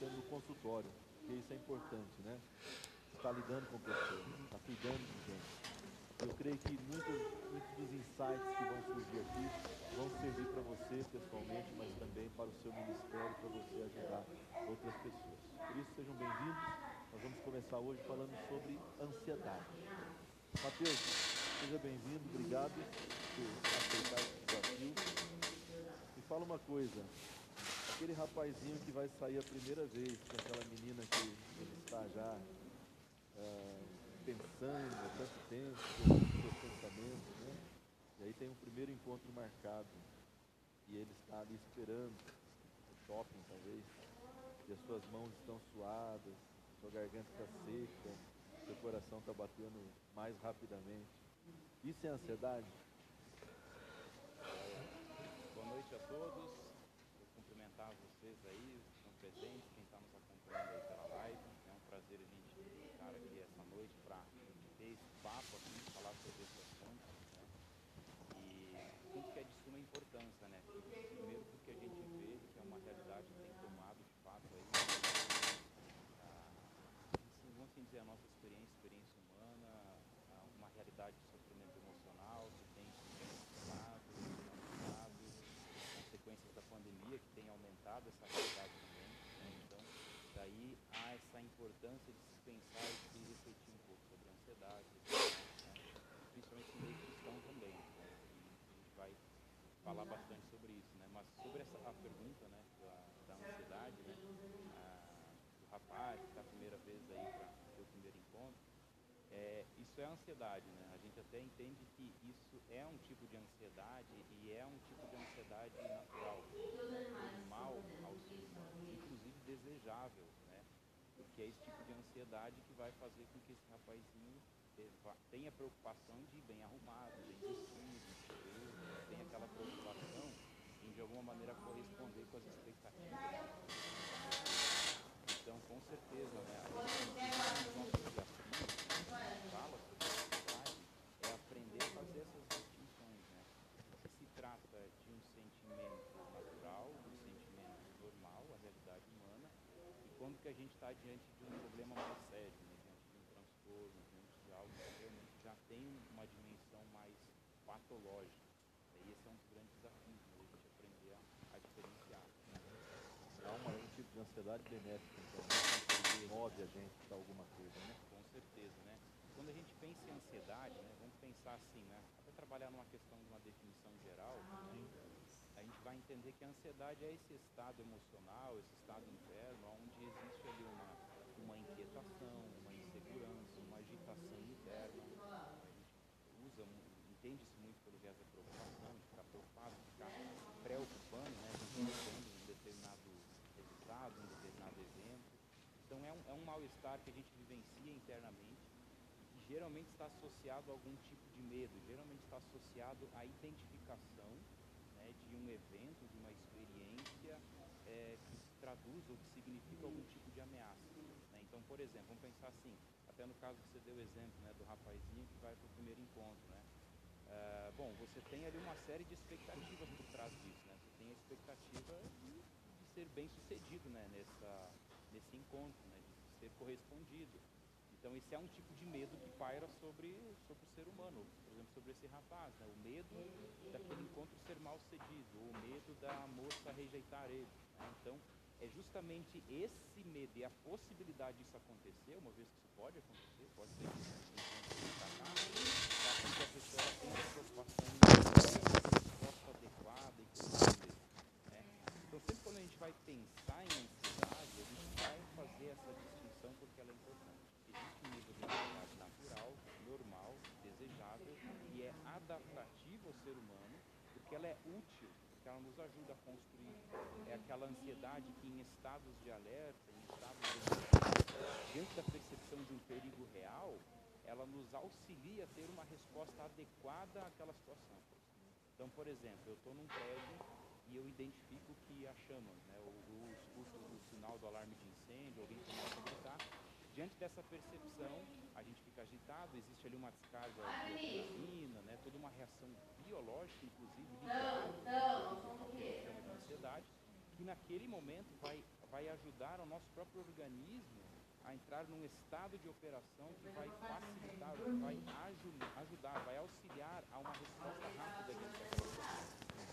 no consultório, porque isso é importante, né? Está lidando com pessoas, está cuidando de gente. Eu creio que muitos, muitos dos insights que vão surgir aqui vão servir para você pessoalmente, mas também para o seu ministério, para você ajudar outras pessoas. Por isso, sejam bem-vindos. Nós vamos começar hoje falando sobre ansiedade. Mateus, seja bem-vindo, obrigado por aceitar esse desafio. Me fala uma coisa, aquele rapazinho que vai sair a primeira vez com aquela menina que ele está já ah, pensando há tanto tempo, colocando seus pensamentos, né? E aí tem um primeiro encontro marcado e ele está ali esperando, no shopping talvez, e as suas mãos estão suadas, sua garganta está seca, seu coração está batendo mais rapidamente. Isso é ansiedade? Boa noite a todos. Vou cumprimentar vocês aí, que estão presentes, quem está nos acompanhando aí pela live. É um prazer a gente estar aqui essa noite para ter esse papo aqui, falar sobre esse assunto. Né? E assunto que é de suma importância, né? Primeiro porque a gente vê que é uma realidade que tem tomado de fato aí. ah, assim, vamos assim dizer, a nossa experiência, experiência humana, ah, uma realidade de sofrimento emocional que tem se intensificado, aumentado, consequências da pandemia que tem aumentado essa realidade também. né? Então, daí há essa importância de se pensar e se refletir um pouco sobre a ansiedade, né? principalmente no meio cristão também. Né? E a gente vai falar bastante sobre isso, né? Mas sobre essa a pergunta, né, da, da ansiedade, né, ah, do rapaz que está a primeira vez aí para o primeiro encontro, é, isso é ansiedade, né? A gente até entende que isso é um tipo de ansiedade e é um tipo de ansiedade natural, normal ao ser humano, inclusive desejável, né? Porque é esse tipo de ansiedade que vai fazer com que esse rapazinho eh, tenha preocupação de ir bem arrumado, bem vestido, né? tenha aquela preocupação de alguma maneira corresponder com as expectativas. Então, com certeza, né? A gente né, fala é aprender a fazer essas distinções, né? Se se trata de um sentimento natural, um sentimento normal, a realidade humana, e quando que a gente está diante de um problema mais sério, né? diante de um transtorno, diante de algo que realmente já tem uma dimensão mais patológica. E esse é um dos grandes desafios, né? a gente aprender a, a diferenciar. Há uma- de ansiedade benéfica, então, né? que move a gente para alguma coisa, né? Com certeza, né? Quando a gente pensa em ansiedade, né, vamos pensar assim, né? Até trabalhar numa questão de uma definição geral, né, a gente vai entender que a ansiedade é esse estado emocional, esse estado interno, onde existe ali uma, uma inquietação, uma insegurança, uma agitação interna. A gente usa, entende-se muito pelo viés da preocupação, de ficar preocupado, de ficar preocupando, né, pensando em determinado resultado, em determinado evento. Então é um, é um mal-estar que a gente vivencia internamente e geralmente está associado a algum tipo de medo, geralmente está associado à identificação né, de um evento, de uma experiência eh, que traduz ou que significa algum tipo de ameaça. né? Então, por exemplo, vamos pensar assim, até no caso que você deu o exemplo né, do rapazinho que vai para o primeiro encontro, né? Ah, bom, você tem ali uma série de expectativas por trás disso, né? Você tem a expectativa de, de ser bem sucedido, né? Nessa, nesse encontro, né? Ser correspondido. Então esse é um tipo de medo que paira sobre, sobre o ser humano, por exemplo, sobre esse rapaz, né? O medo daquele encontro ser mal sucedido, ou o medo da moça rejeitar ele. né? Então é justamente esse medo e a possibilidade disso acontecer, uma vez que isso pode acontecer, pode ser que faz com que a pessoa tenha essa preocupação em resposta adequada e corresponder. né? Então sempre quando a gente vai pensar em ansiedade, a gente vai fazer essa distinção porque ela é importante. Existe um nível de ansiedade natural, normal, desejável e é adaptativa ao ser humano porque ela é útil, porque ela nos ajuda a construir. É aquela ansiedade que em estados de alerta, em estados de diante da percepção de um perigo real, ela nos auxilia a ter uma resposta adequada àquela situação. Então, por exemplo, eu estou num prédio e eu identifico que há chamas, né? o, escuto o sinal do alarme de incêndio, alguém começa a gritar. Diante dessa percepção, a gente fica agitado, existe ali uma descarga de adrenalina, né? toda uma reação biológica, inclusive, ligada ao que a chama de ansiedade, que naquele momento vai, vai ajudar o nosso próprio organismo a entrar num estado de operação que vai facilitar, vai ajudar, vai auxiliar a uma resposta rápida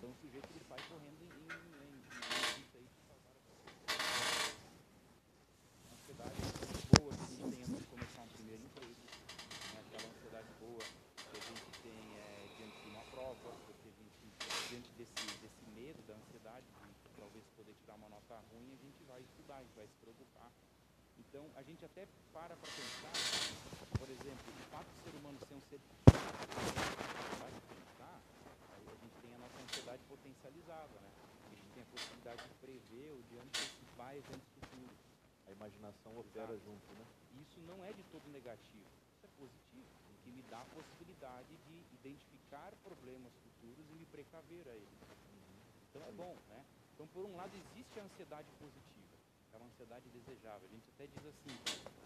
Então o sujeito ele sai correndo em, em aí de salvar a ansiedade boa que a gente tem antes de começar um primeiro emprego, né? aquela ansiedade boa que a gente tem é, diante de uma prova, porque a gente, diante desse, desse medo, da ansiedade de talvez poder tirar uma nota ruim, a gente vai estudar, gente vai se preocupar então, a gente até para para pensar, por exemplo, o fato do ser humano ser um ser vai pensar, aí a gente ansiedade potencializada, né? A gente tem a possibilidade de prever ou de antecipar eventos futuros. A imaginação opera Exato. junto, né? Isso não é de todo negativo, isso é positivo, que me dá a possibilidade de identificar problemas futuros e me precaver a eles. Então é bom, né? Então, por um lado, existe a ansiedade positiva é uma ansiedade desejável. A gente até diz assim,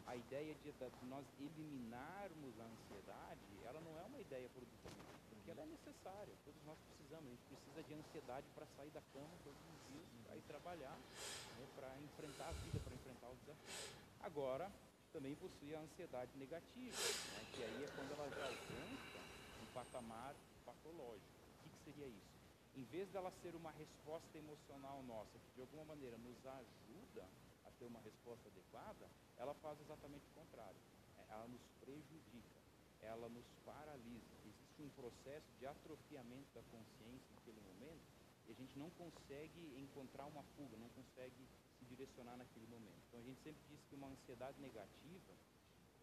a ideia de, de nós eliminarmos a ansiedade, ela não é uma ideia produtiva, porque ela é necessária, todos nós precisamos, a gente precisa de ansiedade para sair da cama todos os dias, para ir trabalhar, né, para enfrentar a vida, para enfrentar os desafios. Agora, também possui a ansiedade negativa, né, que aí é quando ela já alcança um patamar patológico. O que, que seria isso? em vez dela ser uma resposta emocional nossa, que de alguma maneira nos ajuda a ter uma resposta adequada, ela faz exatamente o contrário. É, ela nos prejudica, ela nos paralisa. Existe um processo de atrofiamento da consciência naquele momento e a gente não consegue encontrar uma fuga, não consegue se direcionar naquele momento. Então a gente sempre diz que uma ansiedade negativa,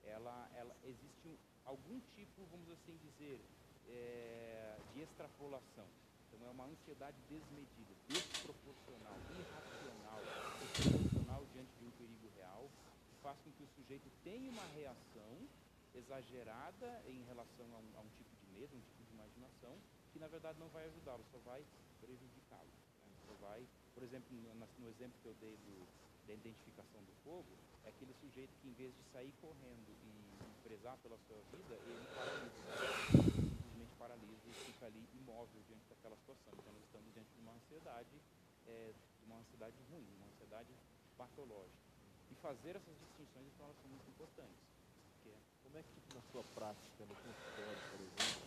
ela, ela existe um, algum tipo, vamos assim dizer, é, de extrapolação. Então é uma ansiedade desmedida, desproporcional, irracional, desproporcional diante de um perigo real, que faz com que o sujeito tenha uma reação exagerada em relação a um, a um tipo de medo, um tipo de imaginação, que na verdade não vai ajudá-lo, só vai prejudicá-lo. Né? Só vai, por exemplo, no, no exemplo que eu dei do, da identificação do fogo, é aquele sujeito que em vez de sair correndo e, prezar pela sua vida, ele paralisa simplesmente paralisa e fica ali imóvel diante daquela situação. Então nós estamos diante de uma ansiedade, é, de uma ansiedade ruim, uma ansiedade patológica. E fazer essas distinções, então, elas são muito importantes. Como é que na sua prática, no consultório, por exemplo,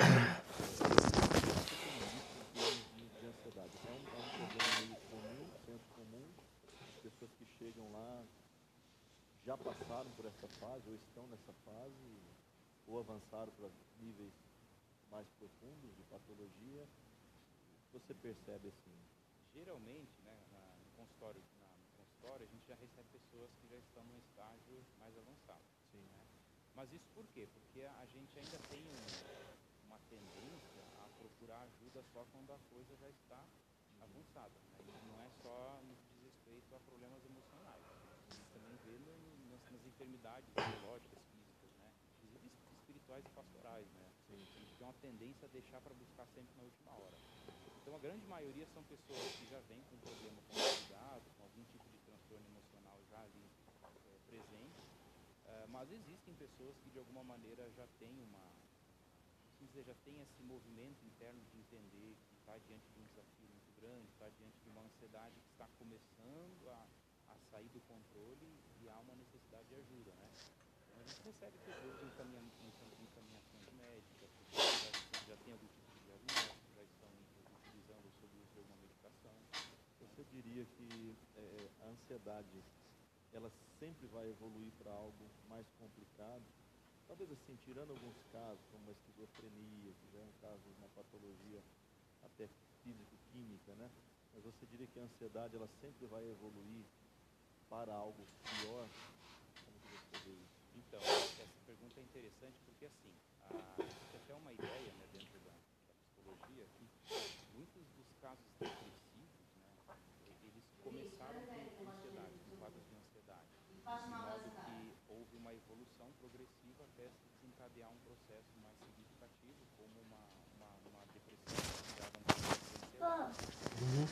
de ansiedade? É um, é um problema meio comum, senso comum, as pessoas que chegam lá já passaram por essa fase, ou estão nessa fase, ou avançaram para níveis mais profundos de patologia, você percebe assim? Geralmente, né, na, no, consultório, na, no consultório, a gente já recebe pessoas que já estão num estágio mais avançado. Sim. Né? Mas isso por quê? Porque a gente ainda tem um, uma tendência a procurar ajuda só quando a coisa já está avançada. Né? E não é só no que diz respeito a problemas emocionais. A gente também vê no, nas, nas enfermidades biológicas, físicas, né? inclusive espirituais e pastorais. Né? A gente tem uma tendência a deixar para buscar sempre na última hora. Então a grande maioria são pessoas que já vêm com problema consolidado, com algum tipo de transtorno emocional já ali é, presente, uh, mas existem pessoas que de alguma maneira já têm uma, dizer, já tem esse movimento interno de entender que está diante de um desafio muito grande, está diante de uma ansiedade que está começando a, a sair do controle e há uma necessidade de ajuda, né? Então a gente recebe pessoas encaminhando, encaminhações médicas, já, já tem algum tipo de diagnóstico, você diria que é, a ansiedade ela sempre vai evoluir para algo mais complicado? Talvez assim, tirando alguns casos, como a esquizofrenia, que já é um caso de uma patologia até físico-química, né? Mas você diria que a ansiedade ela sempre vai evoluir para algo pior? Como que você vê isso? Então, essa pergunta é interessante porque assim, a, existe até uma ideia né, dentro da, da psicologia que muitos dos casos depressivos começaram com ansiedade, com quadros de ansiedade. De modo que houve uma evolução progressiva até se desencadear um processo mais significativo, como uma, uma, uma depressão ligada a uhum.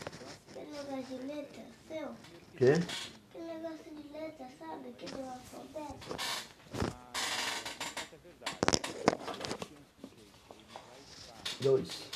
Aquele negócio de letra seu? Quê? Aquele negócio de letra, sabe? Aquele alfabeto. Ah, é verdade. Dois.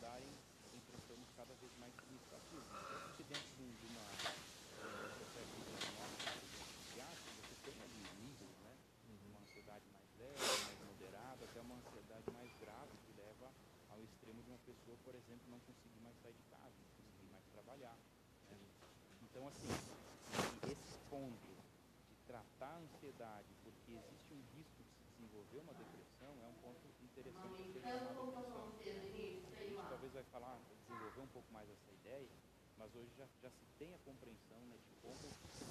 darem em transtornos cada vez mais significativos. Porque dentro de, um- de uma de um processo de diagnóstico, por exemplo, psiquiátrico, você tem ali níveis, né? Uma ansiedade mais leve, mais moderada, até uma ansiedade mais grave, que leva ao extremo de uma pessoa, por exemplo, não conseguir mais sair de casa, não conseguir mais trabalhar. né? Então, assim, esse ponto de tratar a ansiedade, porque existe um risco de se desenvolver uma depressão, é um ponto interessante ser a atenção. A gente talvez vai falar, desenvolver um pouco mais essa ideia, mas hoje já, já se tem a compreensão né, de como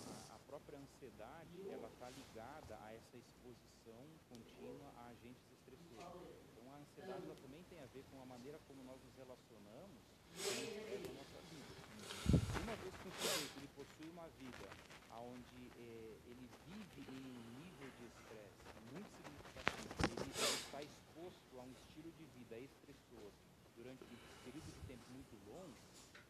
a, a própria ansiedade ela está ligada a essa exposição contínua a agentes estressores. A ansiedade ela também tem a ver com a maneira como nós nos relacionamos com na nossa vida. Uma vez que um sujeito ele possui uma vida onde ele vive em um nível de estresse muito significativo, ele, está exposto a um estilo de vida estressor durante um período de tempo muito longo,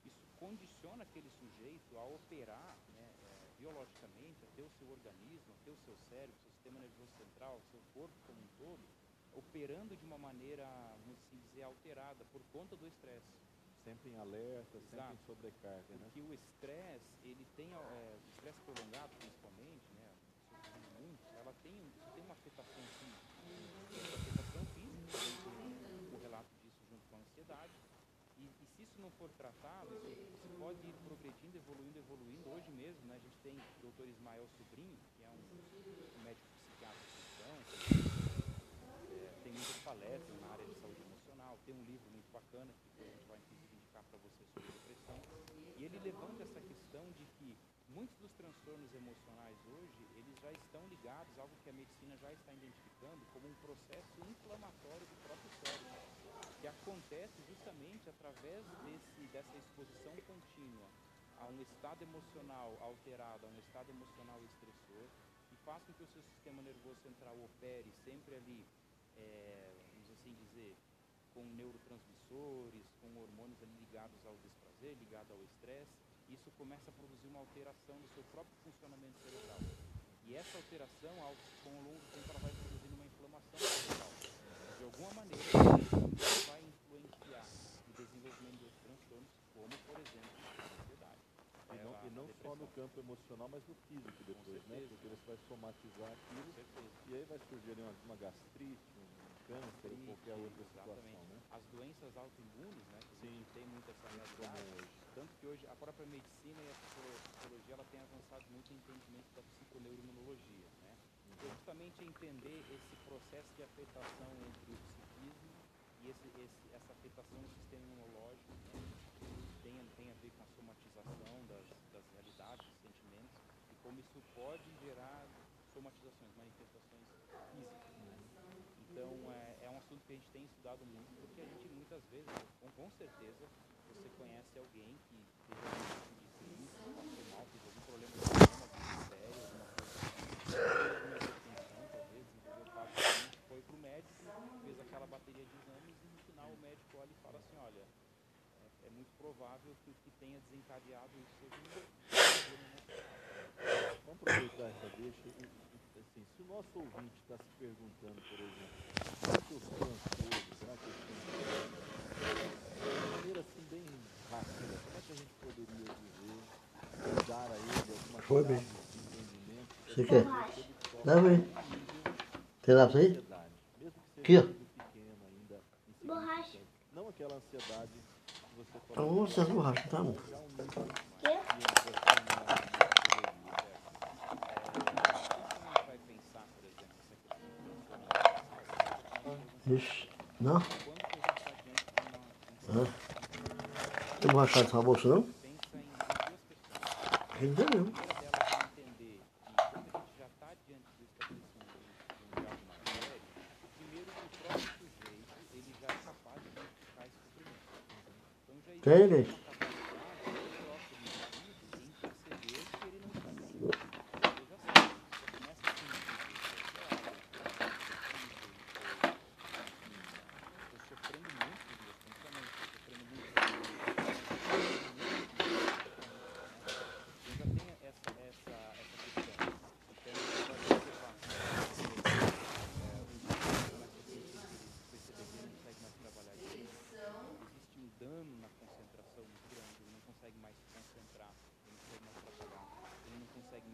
isso condiciona aquele sujeito a operar né, eh, biologicamente, a ter o seu organismo, a ter o seu cérebro, seu sistema nervoso central, seu corpo como um todo, operando de uma maneira, vamos assim dizer, alterada por conta do estresse. Sempre em alerta, sempre Exato. em sobrecarga, né? Porque o estresse, ele tem, é, o estresse prolongado principalmente, né, ela tem, tem uma afetação física. Essa afetação física, tem o relato disso junto com a ansiedade. E, e se isso não for tratado, isso, isso pode ir progredindo, evoluindo, evoluindo. Hoje mesmo, né, a gente tem o Dr. Ismael Sobrinho, que é um, um médico psiquiatra cristão, é, tem muitas palestras na área de saúde emocional, tem um livro muito bacana que a gente vai indicar para você sobre depressão. E ele levanta essa questão de que muitos dos transtornos emocionais hoje, eles já estão ligados a algo que a medicina já está identificando como um processo inflamatório do próprio cérebro, que acontece justamente através desse, dessa exposição contínua a um estado emocional alterado, a um estado emocional estressor, que faz com que o seu sistema nervoso central opere sempre ali, é, vamos assim dizer, com neurotransmissores, com hormônios ligados ao desprazer, ligado ao estresse, isso começa a produzir uma alteração do seu próprio funcionamento cerebral. E essa alteração, ao, com o longo tempo, ela vai produzindo uma inflamação cerebral. De alguma maneira, isso vai influenciar no desenvolvimento de outros transtornos, como, por exemplo, a ansiedade. E não, e não só no campo emocional, mas no físico depois, né? Porque você vai somatizar aquilo e aí vai surgir ali uma, uma gastrite, um câncer ou qualquer outra situação, Exatamente. né? As doenças autoimunes, né, Sim. tem muito essa realidade, tanto que hoje a própria medicina e a psicolo- psicologia ela tem avançado muito em entendimento da psiconeuroimunologia, né? Que é justamente entender esse processo de afetação entre o psiquismo e esse, esse- essa afetação no sistema imunológico, né? tem, tem a ver com a somatização das, das realidades, dos sentimentos, e como isso pode gerar somatizações, manifestações físicas. Então, é, é um assunto que a gente tem estudado muito, porque a gente muitas vezes, com, com certeza, você conhece alguém que teve algum tipo de mal, teve algum problema de estômago sério, alguma coisa talvez, desenvolveu clínico, foi para o médico, fez aquela bateria de exames e no final o médico olha e fala assim, olha, é, é muito provável que o que tenha desencadeado isso seja um problema. Vamos aproveitar essa deixa assim, se o nosso ouvinte está se perguntando, por exemplo, será que eu sou ansioso? Será que eu sou ansioso? De uma maneira assim bem rápida, como é que a gente poderia dizer, dar a ele alguma bem. de entendimento Você quer? Dá bem. com nível Tem lápis de aí? ansiedade, mesmo que Aqui, ó. seja um nível pequeno ainda, Borracha. Não aquela ansiedade que você falou, vamos essas borrachas, tá? Quê? que uma, um Hã? Tem borracha na sua bolsa, não? questões. Ele tem mesmo.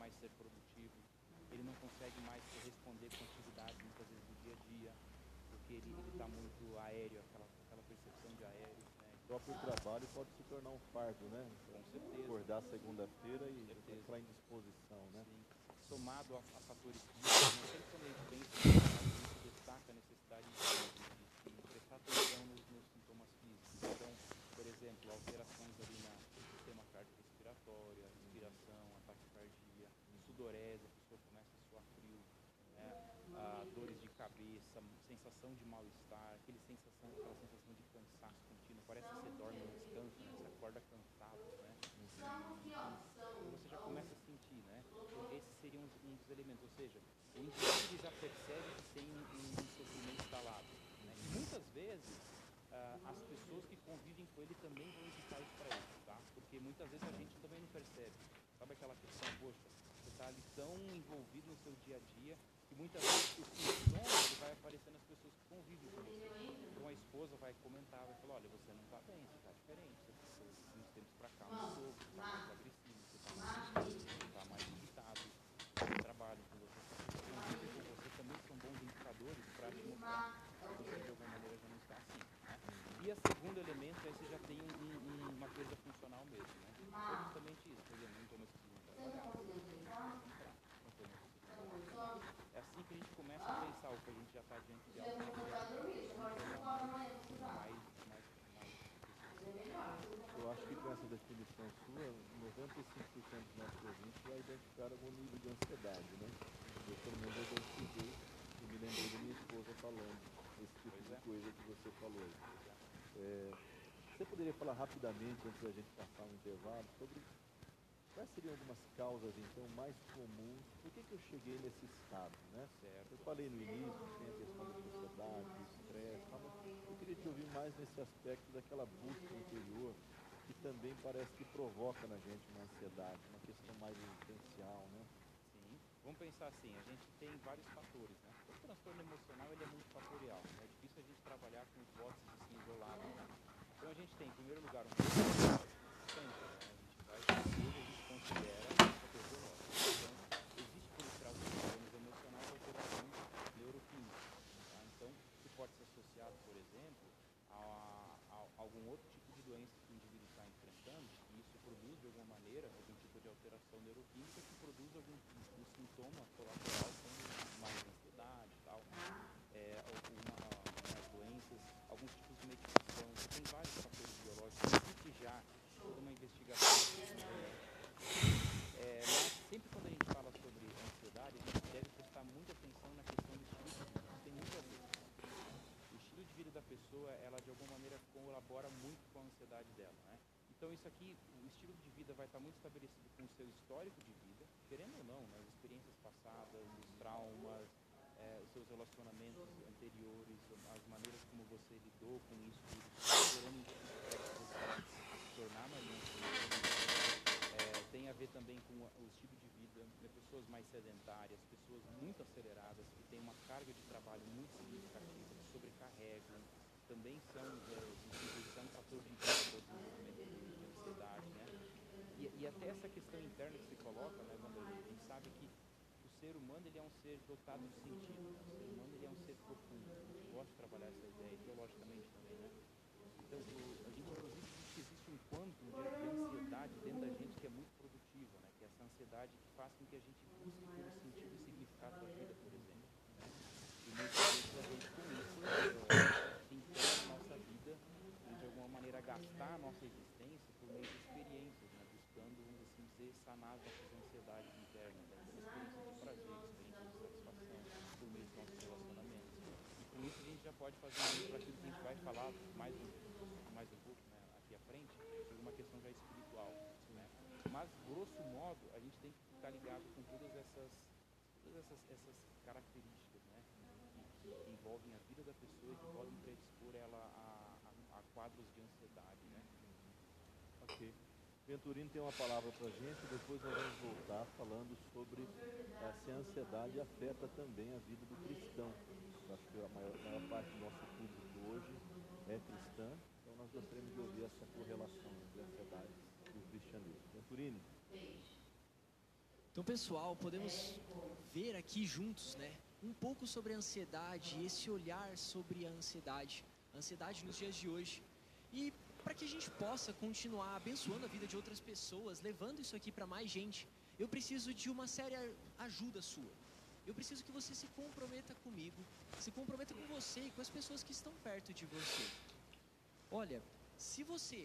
mais ser produtivo, ele não consegue mais corresponder com atividade muitas vezes do dia a dia, porque ele está muito aéreo, aquela, aquela percepção de aéreo. Né? O próprio trabalho pode se tornar um fardo, né? Com certeza. Acordar segunda-feira e entrar em disposição, né? Sim. Somado a, a fatores físicos, né? sempre quando a gente a gente destaca a necessidade de, de, de prestar atenção nos, nos sintomas físicos. Então, por exemplo, alterações ali na sudorese, a pessoa começa a suar frio, né? ah, dores de cabeça, sensação de mal-estar, aquele sensação, aquela sensação de cansaço contínuo, parece que você dorme no descanso, né? você acorda cansado, né? Então você já começa a sentir, né? Esse seria um, um dos elementos, ou seja, o indivíduo já percebe que tem um, um sofrimento instalado. Né? E muitas vezes ah, as pessoas que convivem com ele também vão indicar isso para ele, tá? Porque muitas vezes a gente também não percebe. Sabe aquela questão, poxa, você está ali tão envolvido no seu dia a dia que muitas vezes o sintoma ele vai aparecer nas pessoas que convivem com você. Então a esposa vai comentar, vai falar, olha, você não está bem, você está diferente, você está uns tempos para cá, mudou, você está mais agressivo, você está mais, você tá mais irritado, você trabalha com você, convive com você também são bons indicadores para te mostrar que você de alguma maneira já não está assim. Né? E o segundo elemento é você já tem um, um, uma perda funcional mesmo, né? É justamente isso, por exemplo, não estou mais conseguindo trabalhar, não estou mais conseguindo trabalhar. É assim que a gente começa a pensar o que a gente já está diante de algo mais, mais, mais, Eu acho que com essa definição sua, 95% dos nossos ouvintes vai identificar algum nível de ansiedade, né? Eu, pelo menos, eu identifiquei e me lembrei da minha esposa falando esse tipo de coisa que você falou aí. É, você poderia falar rapidamente, antes da gente passar um intervalo, sobre quais seriam algumas causas, então, mais comuns? Por que, que eu cheguei nesse estado, né? Certo. Eu falei no início, tem a questão da ansiedade, do estresse, mas eu queria te ouvir mais nesse aspecto daquela busca interior que também parece que provoca na gente uma ansiedade, uma questão mais existencial, né? Sim. Vamos pensar assim, a gente tem vários fatores, né? O transtorno emocional ele é muito fatorial. É difícil a gente trabalhar com hipóteses assim isoladas. Né? Então a gente tem, em primeiro lugar, um sempre, né? A gente vai a gente considera um fator biológico. Então, existe por trás dos transtornos emocionais alterações neuroquímicas. Tá? Então, isso pode ser associado, por exemplo, a, a algum outro tipo de doença que o indivíduo está enfrentando, e isso produz, de alguma maneira, algum tipo de alteração neuroquímica que produz algum um sintoma colateral, como mais ansiedade e tal, é, alguma, umas doenças, alguns tipos de medicação, tem vários fatores biológicos, existe já toda uma investigação. É, mas sempre quando a gente fala sobre ansiedade, a gente deve prestar muita atenção na questão do estilo de vida, tem muito a ver. O estilo de vida da pessoa, ela de alguma maneira colabora muito com a ansiedade dela? Então isso aqui, o estilo de vida vai estar muito estabelecido com o seu histórico de vida, querendo ou não, né? as experiências passadas, os traumas, eh, os seus relacionamentos anteriores, as maneiras como você lidou com isso, gerando você se tornar mais. Eh, tem a ver também com o estilo de vida, né? pessoas mais sedentárias, pessoas muito aceleradas, que têm uma carga de trabalho muito significativa, que sobrecarregam, também são, é, são um fator de risco o desenvolvimento de de ansiedade, né? E, até essa questão interna que se coloca, né, Vanderlei, a gente sabe que o ser humano ele é um ser dotado de sentido, né? o ser humano ele é um ser profundo. Eu gosto de trabalhar essa ideia, teologicamente também, né? Então, a gente inclusive diz que existe um quantum de, de ansiedade dentro da gente que é muito produtiva, né? Que é essa ansiedade que faz com que a gente busque pelo sentido e significado da vida, por exemplo. Né? E muitas vezes a gente com isso eh, tentando a nossa vida de alguma maneira gastar a nossa existência por meio de né? Dizer, sanar as nossas ansiedades internas, né? experiências de prazer, experiências de satisfação por meio dos nossos relacionamentos. E com isso a gente já pode fazer um para aquilo que a gente vai falar mais um, mais um pouco né? aqui à frente, sobre uma questão já espiritual. Né? Mas, grosso modo, a gente tem que ficar ligado com todas essas, todas essas, essas características né? que, que envolvem a vida da pessoa e que podem predispor ela a, a, a quadros de ansiedade. Né? Ok. Venturino tem uma palavra para a gente, depois nós vamos voltar falando sobre eh, se a ansiedade afeta também a vida do cristão. Eu acho que a maior, a maior parte do nosso público hoje é cristã, então nós gostaríamos de ouvir essa correlação entre a ansiedade e o cristianismo. Venturini, Então, pessoal, podemos ver aqui juntos, né, um pouco sobre a ansiedade, esse olhar sobre a ansiedade, a ansiedade nos dias de hoje. E para que a gente possa continuar abençoando a vida de outras pessoas, levando isso aqui para mais gente, eu preciso de uma séria ajuda sua. Eu preciso que você se comprometa comigo, se comprometa com você e com as pessoas que estão perto de você. Olha, se você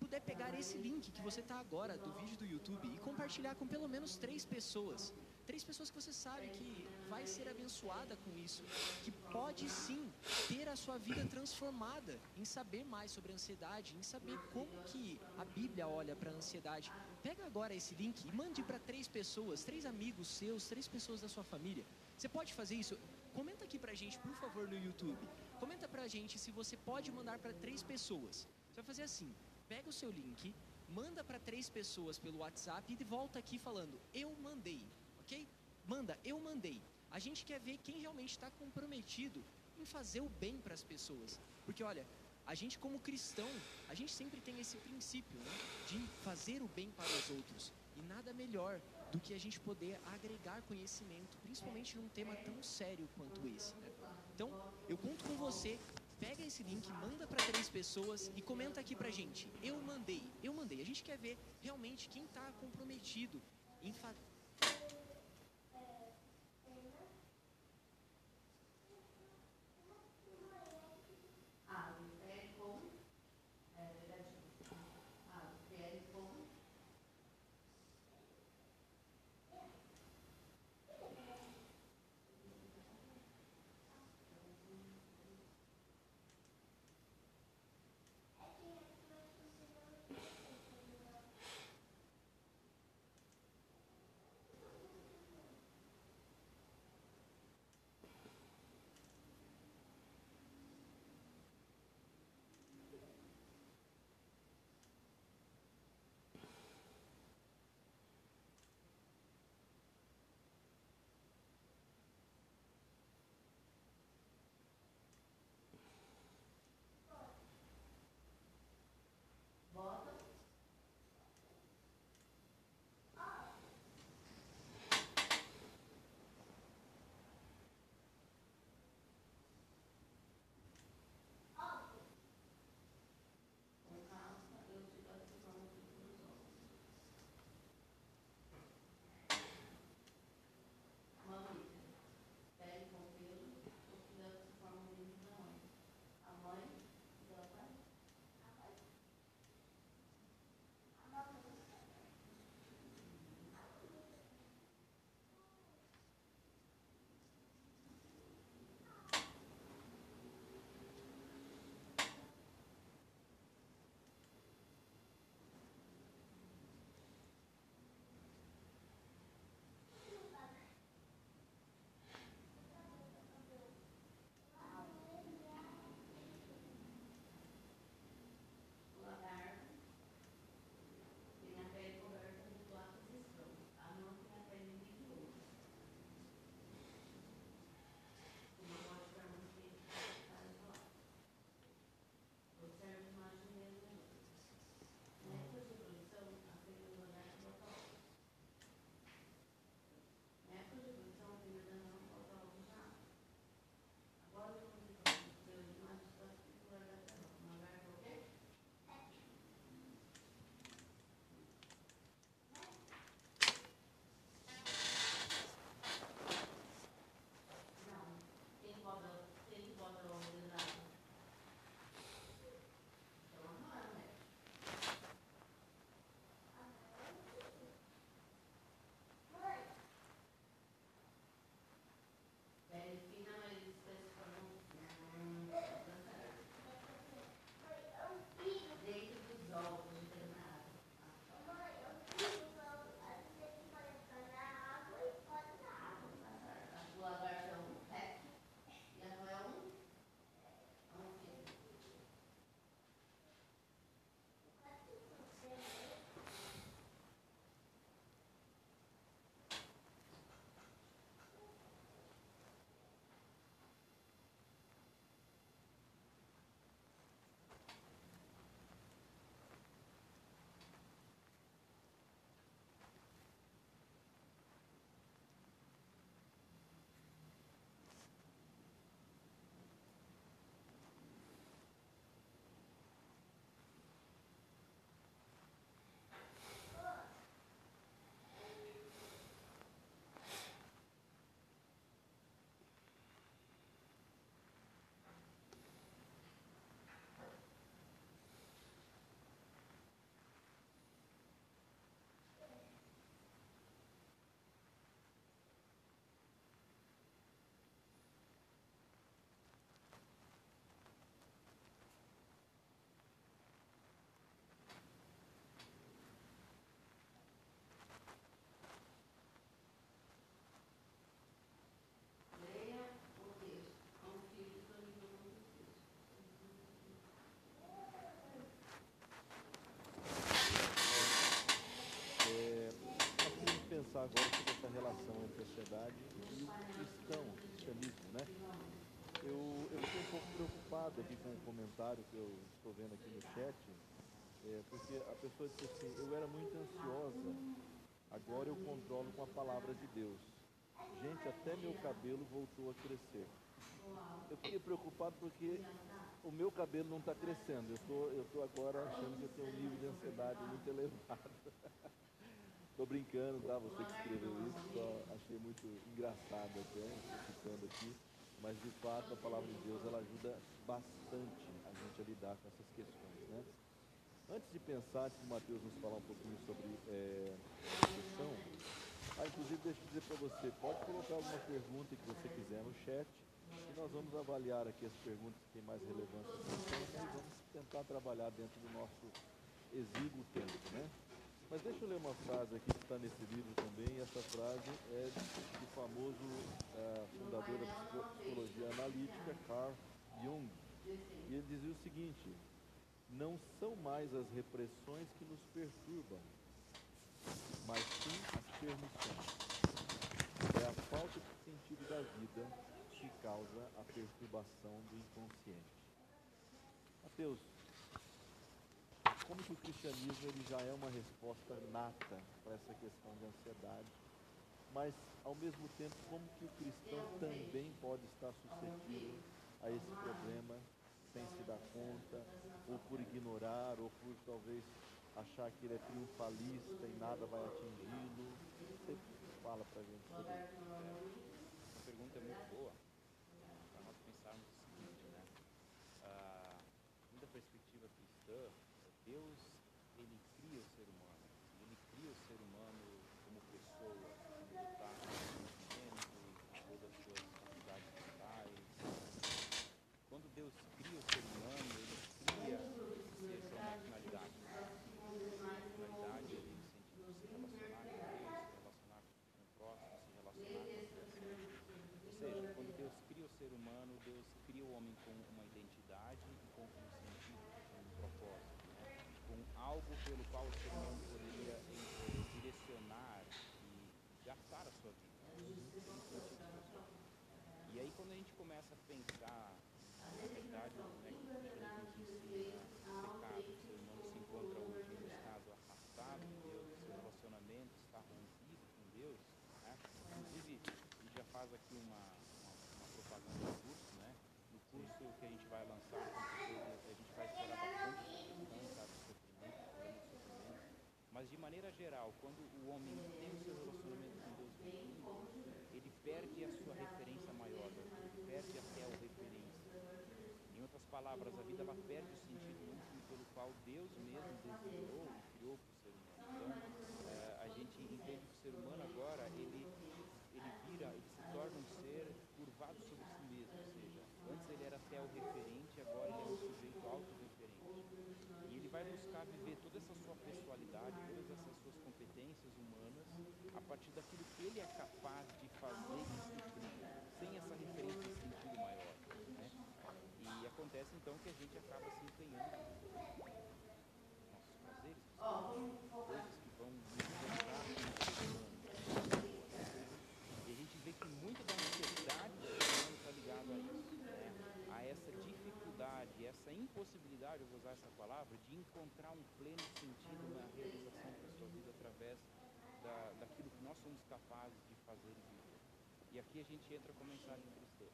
puder pegar esse link que você está agora do vídeo do YouTube e compartilhar com pelo menos três pessoas, três pessoas que você sabe que vai ser abençoada com isso, que pode sim ter a sua vida transformada em saber mais sobre a ansiedade, em saber como que a Bíblia olha para a ansiedade. Pega agora esse link e mande para três pessoas, três amigos seus, três pessoas da sua família. Você pode fazer isso? Comenta aqui pra gente, por favor, no YouTube. Comenta pra gente se você pode mandar para três pessoas. Você vai fazer assim: pega o seu link, manda para três pessoas pelo WhatsApp e volta aqui falando: Eu mandei ok? Manda, eu mandei. A gente quer ver quem realmente está comprometido em fazer o bem para as pessoas. Porque olha, a gente como cristão, a gente sempre tem esse princípio né, de fazer o bem para os outros. E nada melhor do que a gente poder agregar conhecimento, principalmente num tema tão sério quanto esse. Né? Então, eu conto com você. Pega esse link, manda para três pessoas e comenta aqui pra gente. Eu mandei, eu mandei. A gente quer ver realmente quem está comprometido em agora sobre essa relação entre a ansiedade e o cristão, o cristianismo, né? Eu, eu fiquei um pouco preocupado aqui com o comentário que eu estou vendo aqui no chat, é, porque a pessoa disse assim, eu era muito ansiosa, agora eu controlo com a palavra de Deus. Gente, até meu cabelo voltou a crescer. Eu fiquei preocupado porque o meu cabelo não está crescendo. Eu tô, eu tô agora achando que eu tenho um nível de ansiedade muito elevado. Estou brincando, tá? Você que escreveu isso, só achei muito engraçado até, ficando aqui. Mas de fato a palavra de Deus ela ajuda bastante a gente a lidar com essas questões, né? Antes de pensar, antes de Mateus nos falar um pouquinho sobre é, a questão, ah, inclusive deixa eu dizer para você, pode colocar alguma pergunta que você quiser no chat e nós vamos avaliar aqui as perguntas que têm mais relevância e vamos tentar trabalhar dentro do nosso exíguo tempo, né? Mas deixa eu ler uma frase aqui que está nesse livro também, essa frase é do famoso uh, fundador da psicologia analítica, Carl Jung. E ele dizia o seguinte, não são mais as repressões que nos perturbam, mas sim as permissões. É a falta de sentido da vida que causa a perturbação do inconsciente. Mateus, como que o cristianismo ele já é uma resposta nata para essa questão de ansiedade, mas ao mesmo tempo como que o cristão também pode estar suscetível a esse problema sem se dar conta, ou por ignorar, ou por talvez achar que ele é triunfalista e nada vai atingi-lo. Você fala para a gente sobre isso. Essa pergunta é muito boa para nós pensarmos o seguinte, né? Ah, da perspectiva cristã, Deus, ele cria o ser humano. Ele cria o ser humano como pessoa, como ele está no conhecimento, todas as suas atividades mentais. Quando Deus cria o ser humano, ele cria ser para uma finalidade. A finalidade é no sentido de se relacionar com Deus, se relacionar com o próximo, se relacionar com a criação. Ou seja, quando Deus cria o ser humano, Deus cria o homem com uma identidade e com um sentido, com um propósito com algo pelo qual o ser humano poderia eh, direcionar e gastar a sua vida. E aí quando a gente começa a pensar na verdade né, que cristianismo ensina pecado, o ser humano se encontra hoje em um estado afastado de Deus, seu relacionamento está rompido com Deus, né? inclusive a gente já faz aqui uma, uma, uma propaganda do curso, né? no curso que a gente vai lançar, a gente vai explorar bastante questão, sabe, sofrimento, problema de sofrimento. Mas de maneira geral, quando o homem tem o seu relacionamento com Deus ele perde a sua referência maior, ele perde a referência. Em outras palavras, a vida ela perde o sentido último pelo qual Deus mesmo desenhou e criou para o ser humano. Então, é, a gente entende que o ser humano agora, ele, ele vira, ele se torna um ser curvado sobre si mesmo, ou seja, antes ele era até o referente, agora ele é um sujeito autorreferente. E ele vai buscar viver toda essa sua pessoalidade, competências humanas, a partir daquilo que ele é capaz de fazer e sem essa referência de sentido maior. Né? E acontece então que a gente acaba se empenhando nossos prazeres, coisas que vão nos E a gente vê que muito da humano está ligado a isso, né? a essa dificuldade, essa impossibilidade, eu vou usar essa palavra, de encontrar um pleno sentido na realização através da, daquilo que nós somos capazes de fazer e viver. E aqui a gente entra com a mensagem cristã.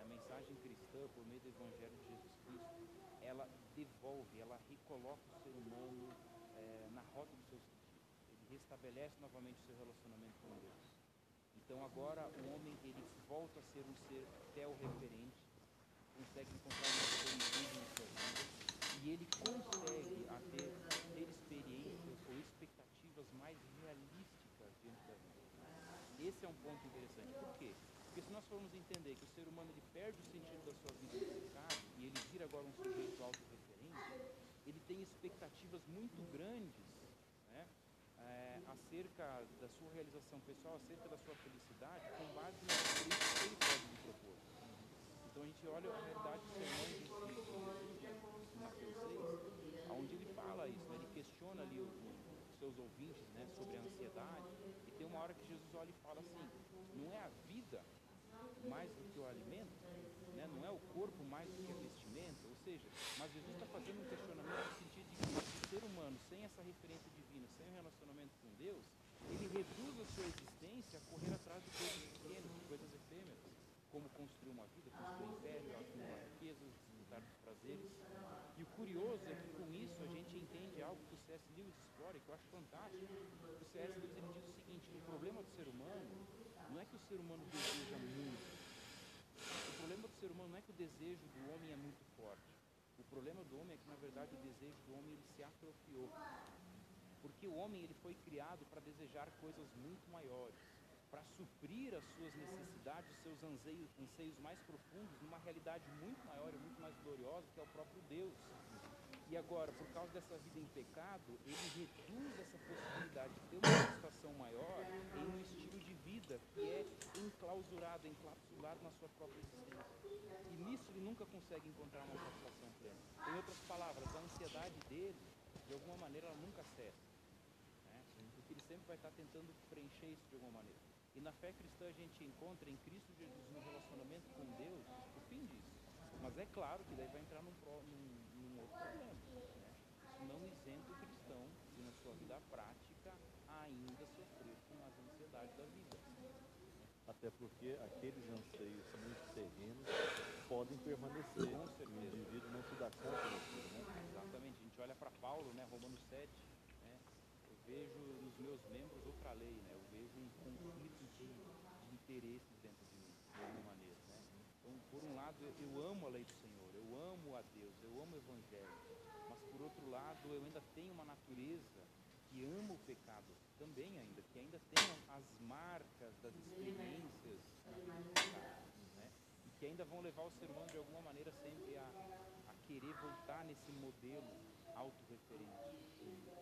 A mensagem cristã, por meio do Evangelho de Jesus Cristo, ela devolve, ela recoloca o ser humano é, na rota do seu sentido. Ele restabelece novamente o seu relacionamento com Deus. Então agora o homem ele volta a ser um ser tel-referente, consegue encontrar uma plenitude na sua vida e ele consegue a ter, expectativas mais realísticas diante da vida. Esse é um ponto interessante. Por quê? Porque se nós formos entender que o ser humano ele perde o sentido da sua vida no pecado e ele vira agora um sujeito autorreferente, ele tem expectativas muito grandes né, é, acerca da sua realização pessoal, acerca da sua felicidade, com base experiências que ele pode lhe propor. Então a gente olha a realidade do sermão de Mateus 6, onde ele fala isso, né, ele questiona ali os seus ouvintes né, sobre a ansiedade, e tem uma hora que Jesus olha e fala assim: não é a vida mais do que o alimento, né? não é o corpo mais do que a vestimenta, ou seja, mas Jesus está fazendo um questionamento no sentido de que o ser humano, sem essa referência divina, sem o relacionamento com Deus, ele reduz a sua existência a correr atrás de coisas pequenas, de coisas efêmeras, como construir uma vida, construir um império, acumular riquezas, desfrutar dos prazeres. E o curioso é que com isso a gente entende algo que o C.S. Lewis e que eu acho fantástico. O C.S. Lewis ele diz o seguinte: o problema do ser humano não é que o ser humano deseja muito. O problema do ser humano não é que o desejo do homem é muito forte. O problema do homem é que, na verdade, o desejo do homem ele se atrofiou. Porque o homem ele foi criado para desejar coisas muito maiores, para suprir as suas necessidades, os seus anseios, anseios mais profundos numa realidade muito maior e muito mais gloriosa que é o próprio Deus. E agora, por causa dessa vida em pecado, ele reduz essa possibilidade de ter uma satisfação maior em um estilo de vida que é enclausurado, encapsulado na sua própria existência. E nisso ele nunca consegue encontrar uma satisfação plena. Em outras palavras, a ansiedade dele, de alguma maneira, ela nunca cessa. Né? Porque ele sempre vai estar tentando preencher isso de alguma maneira. E na fé cristã a gente encontra em Cristo Jesus, no relacionamento com Deus, o fim disso. Mas é claro que daí vai entrar num, num- num outro. Né? Isso não isenta o cristão de, na sua vida prática, ainda sofrer com as ansiedades da vida. Até porque aqueles anseios muito terrenos podem permanecer. Com O certeza. indivíduo não se dá conta daquilo, né? Exatamente. A gente olha para Paulo, né, Romanos 7, né, eu vejo nos meus membros outra lei, né, eu vejo um conflito de, de interesses dentro de mim, de alguma maneira. Né? Então, por um lado, eu, amo a lei do a Deus, eu amo o Evangelho, mas por outro lado, eu ainda tenho uma natureza que ama o pecado também ainda, que ainda tem as marcas das experiências né? e que ainda vão levar o ser humano de alguma maneira sempre a, a querer voltar nesse modelo autorreferente.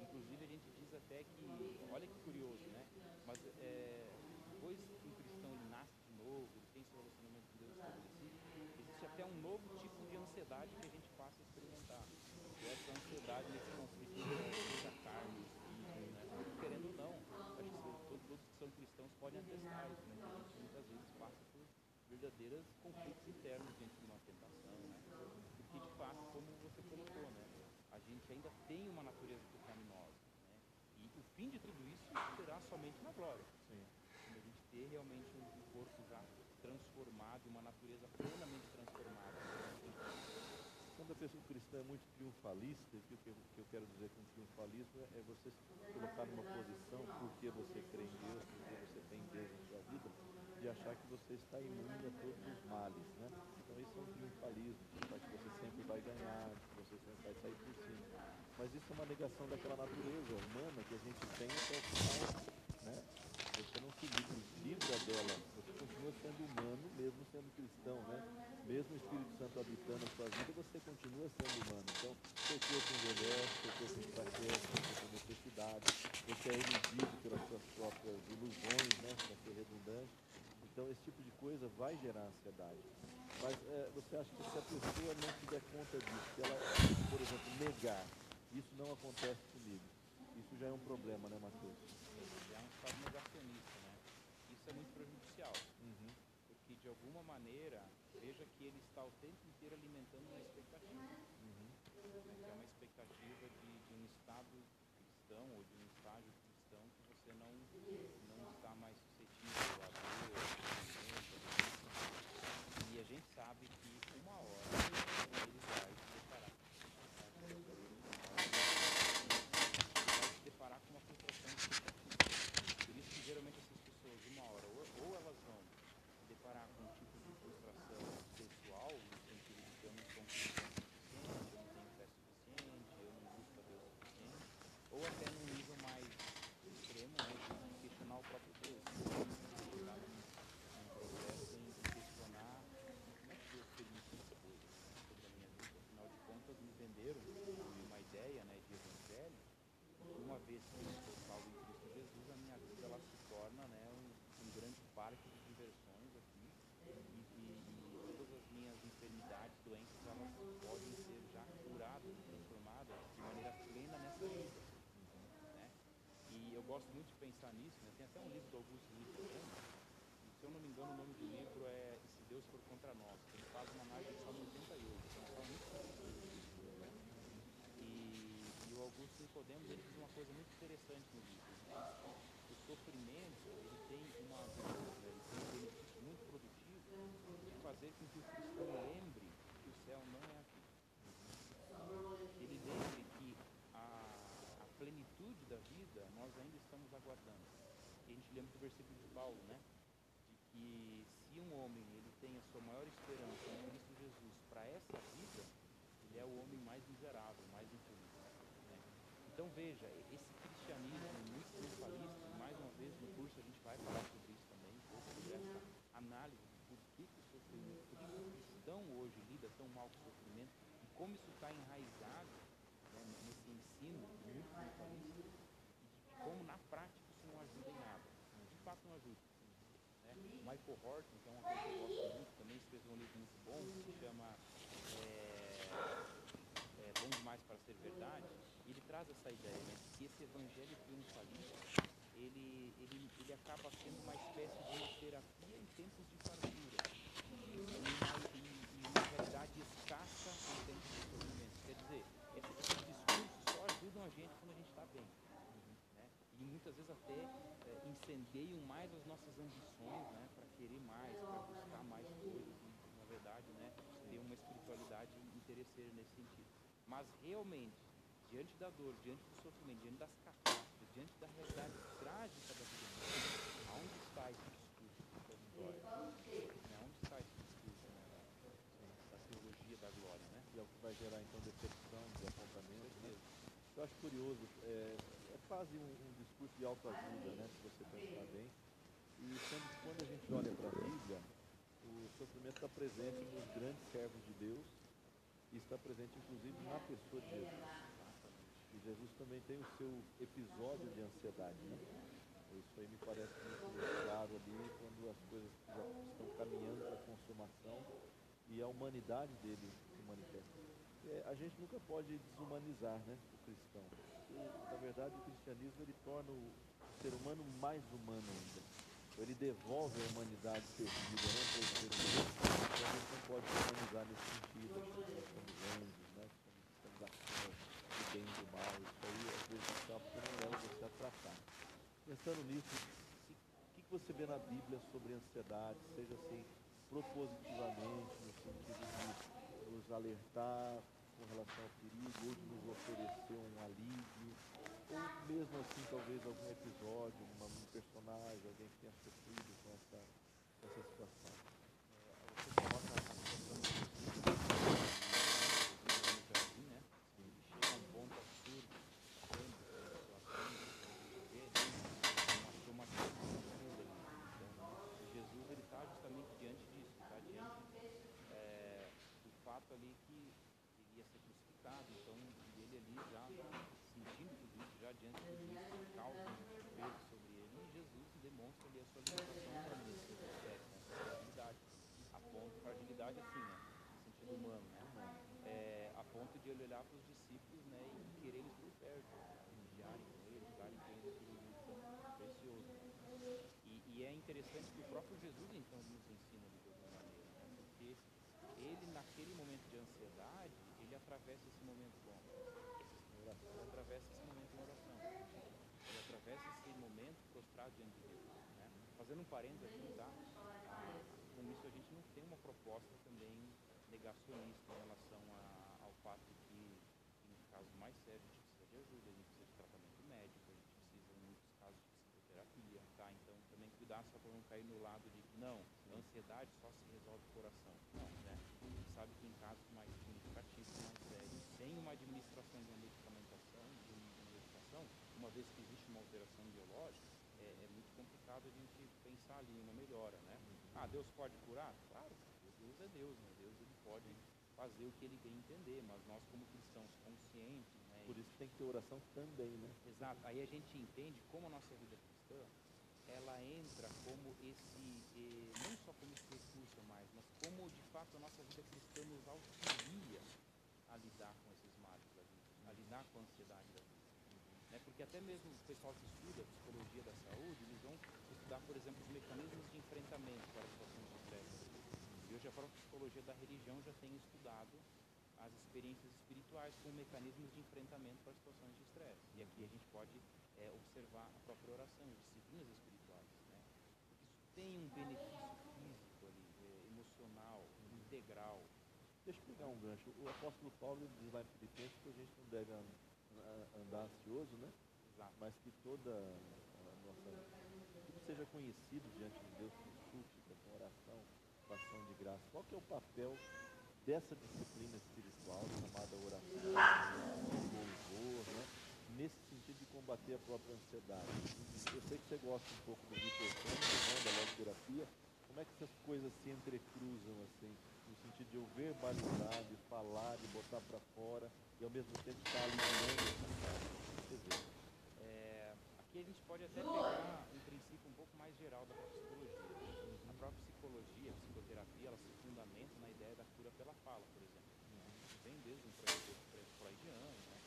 Inclusive a gente diz até que, olha que curioso, né? Mas é, depois que um cristão nasce de novo, ele tem seu relacionamento com Deus estabelecido, existe até um novo tipo ansiedade que a gente passa a experimentar. É essa ansiedade nesse conflito entre a carne e espírito, né? Querendo ou não, acho que todos, que são cristãos podem atestar isso, né? A gente muitas vezes passa por verdadeiros conflitos internos diante de uma tentação, né? Porque de fato, como você colocou, né? A gente ainda tem uma natureza pecaminosa, né? E o fim de tudo isso será somente na glória. Sim. Quando a gente ter realmente um, corpo já transformado, uma natureza plenamente. Pessoa cristã é muito triunfalista, o que, eu- que eu quero dizer com triunfalismo é você se colocar numa posição, porque você crê em Deus, porque você tem Deus na sua vida, de achar que você está imune a todos os males, né? Então isso é um triunfalismo, que você sempre vai ganhar, que você sempre vai sair por cima. Mas isso é uma negação daquela natureza humana que a gente tem até o final, né? Você não se livra, dela, você continua sendo humano, mesmo sendo cristão, né? Mesmo o Espírito Santo habitando a sua vida, você continua sendo humano. Então, seu corpo envelhece, seu corpo você tem necessidade, você é iludido pelas suas próprias ilusões, né? Para ser redundante. Então, esse tipo de coisa vai gerar ansiedade. Mas eh, você acha que se a pessoa não se der conta disso, se ela, por exemplo, negar, isso não acontece comigo, isso já é um problema, né, Matheus? É um estado negacionista, né? Isso é muito prejudicial. Porque de alguma maneira, veja que ele está o tempo inteiro alimentando uma expectativa. né, Que é uma expectativa de, de um estado cristão ou de um estágio cristão que você não, não está mais suscetível a Deus, a Deus, e a gente sabe que uma hora ele vai se deparar. Vai se deparar com uma frustração de expectativa. Por isso que geralmente essas pessoas, uma hora, ou, ou elas vão se deparar com um tipo de frustração pessoal, no sentido de que eu não sou um cristão suficiente, eu não tenho fé suficiente, eu não busco a Deus o suficiente, ou até num nível mais extremo, né, de questionar o próprio Deus. Está num, num processo em questionar como é que Deus permite essas coisas sobre a minha vida. Afinal de contas, me venderam uma ideia né, de evangelho uma vez que eu sou salvo em Cristo Jesus, a minha vida ela se torna né, um, um grande parque de diversões aqui e, e, e todas as minhas enfermidades, doenças, elas podem ser já curadas, transformadas de maneira plena nessa vida. Né? E eu gosto muito de pensar nisso, né? Tem até um livro do Augusto Nietzsche, né? Se eu não me engano, o nome do livro é se Deus for contra nós. Ele faz uma análise do Salmo 88, que é um salmo muito conhecido, né? E, e o Augusto Nicodemos, ele diz uma coisa muito interessante no livro. Que o sofrimento, ele tem uma né? ele tem um benefício muito produtivo de fazer com que o cristão lembre que o céu não é aqui. Que ele lembre que a, a plenitude da vida nós ainda estamos aguardando. E a gente lembra do versículo de Paulo, né? De que se um homem ele tem a sua maior esperança em Cristo Jesus para essa vida, ele é o homem mais miserável, mais infeliz. né? Então veja, esse cristianismo muito triunfalista, mais uma vez no curso a gente vai falar sobre isso também, sobre essa análise de por que, que o sofrimento, por que o cristão hoje lida tão mal com o sofrimento e como isso está enraizado né, nesse ensino muito triunfalista e de como na prática isso não ajuda em nada. De fato não ajuda. Né? Michael Horton, que é uma coisa que eu gosto muito, também escreveu um livro muito bom que se chama é, é, Bom Demais para Ser Verdade. Ele traz essa ideia, né, que esse evangelho triunfalista, ele, ele, ele acaba sendo uma espécie de uma terapia em tempos de fartura. E uma, realidade escassa em tempos de sofrimento. Quer dizer, esses, esses discursos só ajudam a gente quando a gente está bem muitas vezes até eh, incendeiam mais as nossas ambições, né? Para querer mais, para buscar mais coisas. E, na verdade, né? Ter uma espiritualidade interesseira nesse sentido. Mas realmente, diante da dor, diante do sofrimento, diante das catástrofes, diante da realidade trágica da vida aonde está esse discurso da vitória? Né? Onde está esse discurso né? da, teologia da glória, né? E é o que vai gerar então decepção, desapontamento. Né? Eu acho curioso, é, é quase um, um discurso de autoajuda, né? Se você pensar bem. E sendo que quando a gente olha para a Bíblia, o sofrimento está presente nos grandes servos de Deus e está presente inclusive na pessoa de Jesus. E Jesus também tem o seu episódio de ansiedade, né? Isso aí me parece muito claro ali quando as coisas já estão caminhando para a consumação e a humanidade dele se manifesta. É, a gente nunca pode desumanizar né, o cristão. Na verdade, o cristianismo ele torna o ser humano mais humano ainda. Ele devolve a humanidade perdida né, o ser humano. Então a gente não pode desumanizar nesse sentido. Nós somos anjos, né, estamos acima do bem e do mal. Isso aí, às vezes, porque não leva você a tratar. Pensando nisso, se- o que, que você vê na Bíblia sobre ansiedade, seja assim, propositivamente, no sentido de nos alertar com relação ao perigo, ou de nos oferecer um alívio, ou mesmo assim, talvez algum episódio, um personagem, alguém que tenha sofrido com essa, essa situação. Você coloca a situação do no jardim, né? E chega a um ponto absurdo, quando a situação vê uma somatização absurda ali. Então, Jesus ele está justamente diante disso, está diante é, do fato ali que ele ia ser crucificado, então e ele ali já sentindo tudo isso, já diante de tudo isso, causa um peso sobre ele, e Jesus ali a sua limitação aspecto, nessa fragilidade, a ponto, fragilidade assim, né, no sentido humano, né, é, a ponto de ele olhar para os discípulos, né, e querer eles por perto, vigiarem com ele, estarem com ele naquele momento tão precioso. E, e é interessante que o próprio Jesus, então, nos ensina de alguma maneira, né? porque ele, naquele momento de ansiedade, ele atravessa esse momento bom. Ele atravessa esse momento em oração. Ele atravessa esse momento prostrado diante de Deus. Fazendo um parênteses aqui, tá? Com isso a gente não tem uma proposta também negacionista em relação a- ao fato de que, em casos mais sérios, a gente precisa de ajuda, a gente precisa de tratamento médico, a gente precisa, em muitos casos, de psicoterapia, tá? Então, também cuidar só para não cair no lado de não, a ansiedade só se resolve com coração. Não, né? A gente sabe que em casos mais significativos, mais sérios, sem uma administração de uma medicamentação, de uma medicação, uma vez que existe uma alteração biológica, é, é muito complicado a gente pensar ali uma melhora, né? Ah, Deus pode curar? Claro, Deus é Deus, né? Deus ele pode fazer o que ele bem entender, mas nós como cristãos conscientes, né? Por isso tem que ter oração também, né? Exato. Aí a gente entende como a nossa vida cristã, ela entra como esse, eh, não só como esse recurso mais, mas como de fato a nossa vida cristã nos auxilia a lidar com esses males da vida, a lidar com a ansiedade da vida. Né? Porque até mesmo o pessoal que estuda psicologia da saúde, eles vão estudar, por exemplo, os mecanismos de enfrentamento para situações de estresse. E hoje a própria psicologia da religião já tem estudado as experiências espirituais como mecanismos de enfrentamento para situações de estresse. E aqui a gente pode é, observar a própria oração, as disciplinas espirituais. Né? Porque isso tem um benefício físico ali, é, emocional, integral. Deixa eu pegar um gancho. O apóstolo Paulo diz lá em Filipenses que a gente não deve andar ansioso, né? Exato. Mas que toda a nossa. Tudo seja conhecido diante de Deus com súplica, com oração, com ação de graça. Qual que é o papel dessa disciplina espiritual chamada oração, louvor, né? Nesse sentido de combater a própria ansiedade. Eu sei que você gosta um pouco do Frankl, né, da logoterapia. Como é que essas coisas se entrecruzam assim? No sentido de eu verbalizar, de falar, de botar para fora e ao mesmo tempo estar ansiedade. Quer dizer, É, aqui a gente pode até pegar um princípio um pouco mais geral da psicologia. A própria psicologia, a psicoterapia, ela se fundamenta na ideia da cura pela fala, por exemplo. Vem desde um freudiano, né?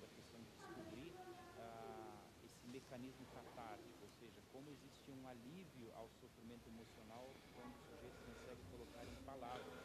da questão de descobrir ah, esse mecanismo catártico, ou seja, como existe um alívio ao sofrimento emocional quando o sujeito consegue colocar em palavras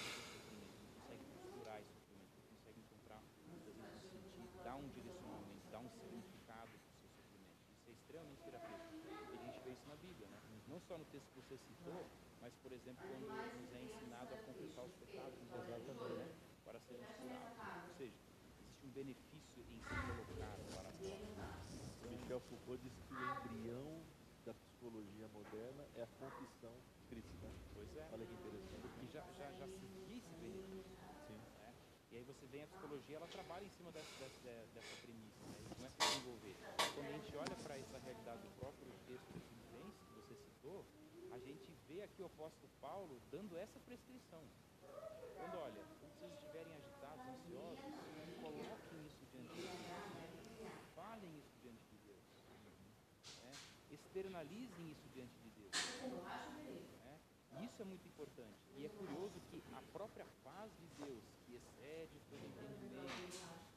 o seu sofrimento, ele consegue costurar esse sofrimento, ele consegue encontrar, muitas vezes, um sentido, dar um direcionamento, dar um significado para o seu sofrimento. Isso é extremamente terapêutico. E a gente vê isso na Bíblia, né? Não só no texto que você citou, mas, por exemplo, quando nos é ensinado a confessar os pecados outros, né? para sermos curados. Ou seja, existe um benefício em se colocar para fora. Michel Foucault diz que o embrião da psicologia moderna é a confissão cristã. Pois é. Olha que interessante. E já, já, já se via esse benefício. Sim. né? E aí você vem a psicologia, ela trabalha em cima dessa, dessa, dessa premissa, né? E começa a desenvolver. Quando a gente olha para essa realidade do próprio texto de Filipenses, que você citou, a gente vê aqui o apóstolo Paulo dando essa prescrição. Quando olha, quando vocês estiverem agitados, ansiosos, coloquem isso diante de Deus. Falem isso diante de Deus. né? Externalizem isso diante de Deus. né? Isso é muito importante. E é curioso que a própria paz de Deus, que excede todo entendimento,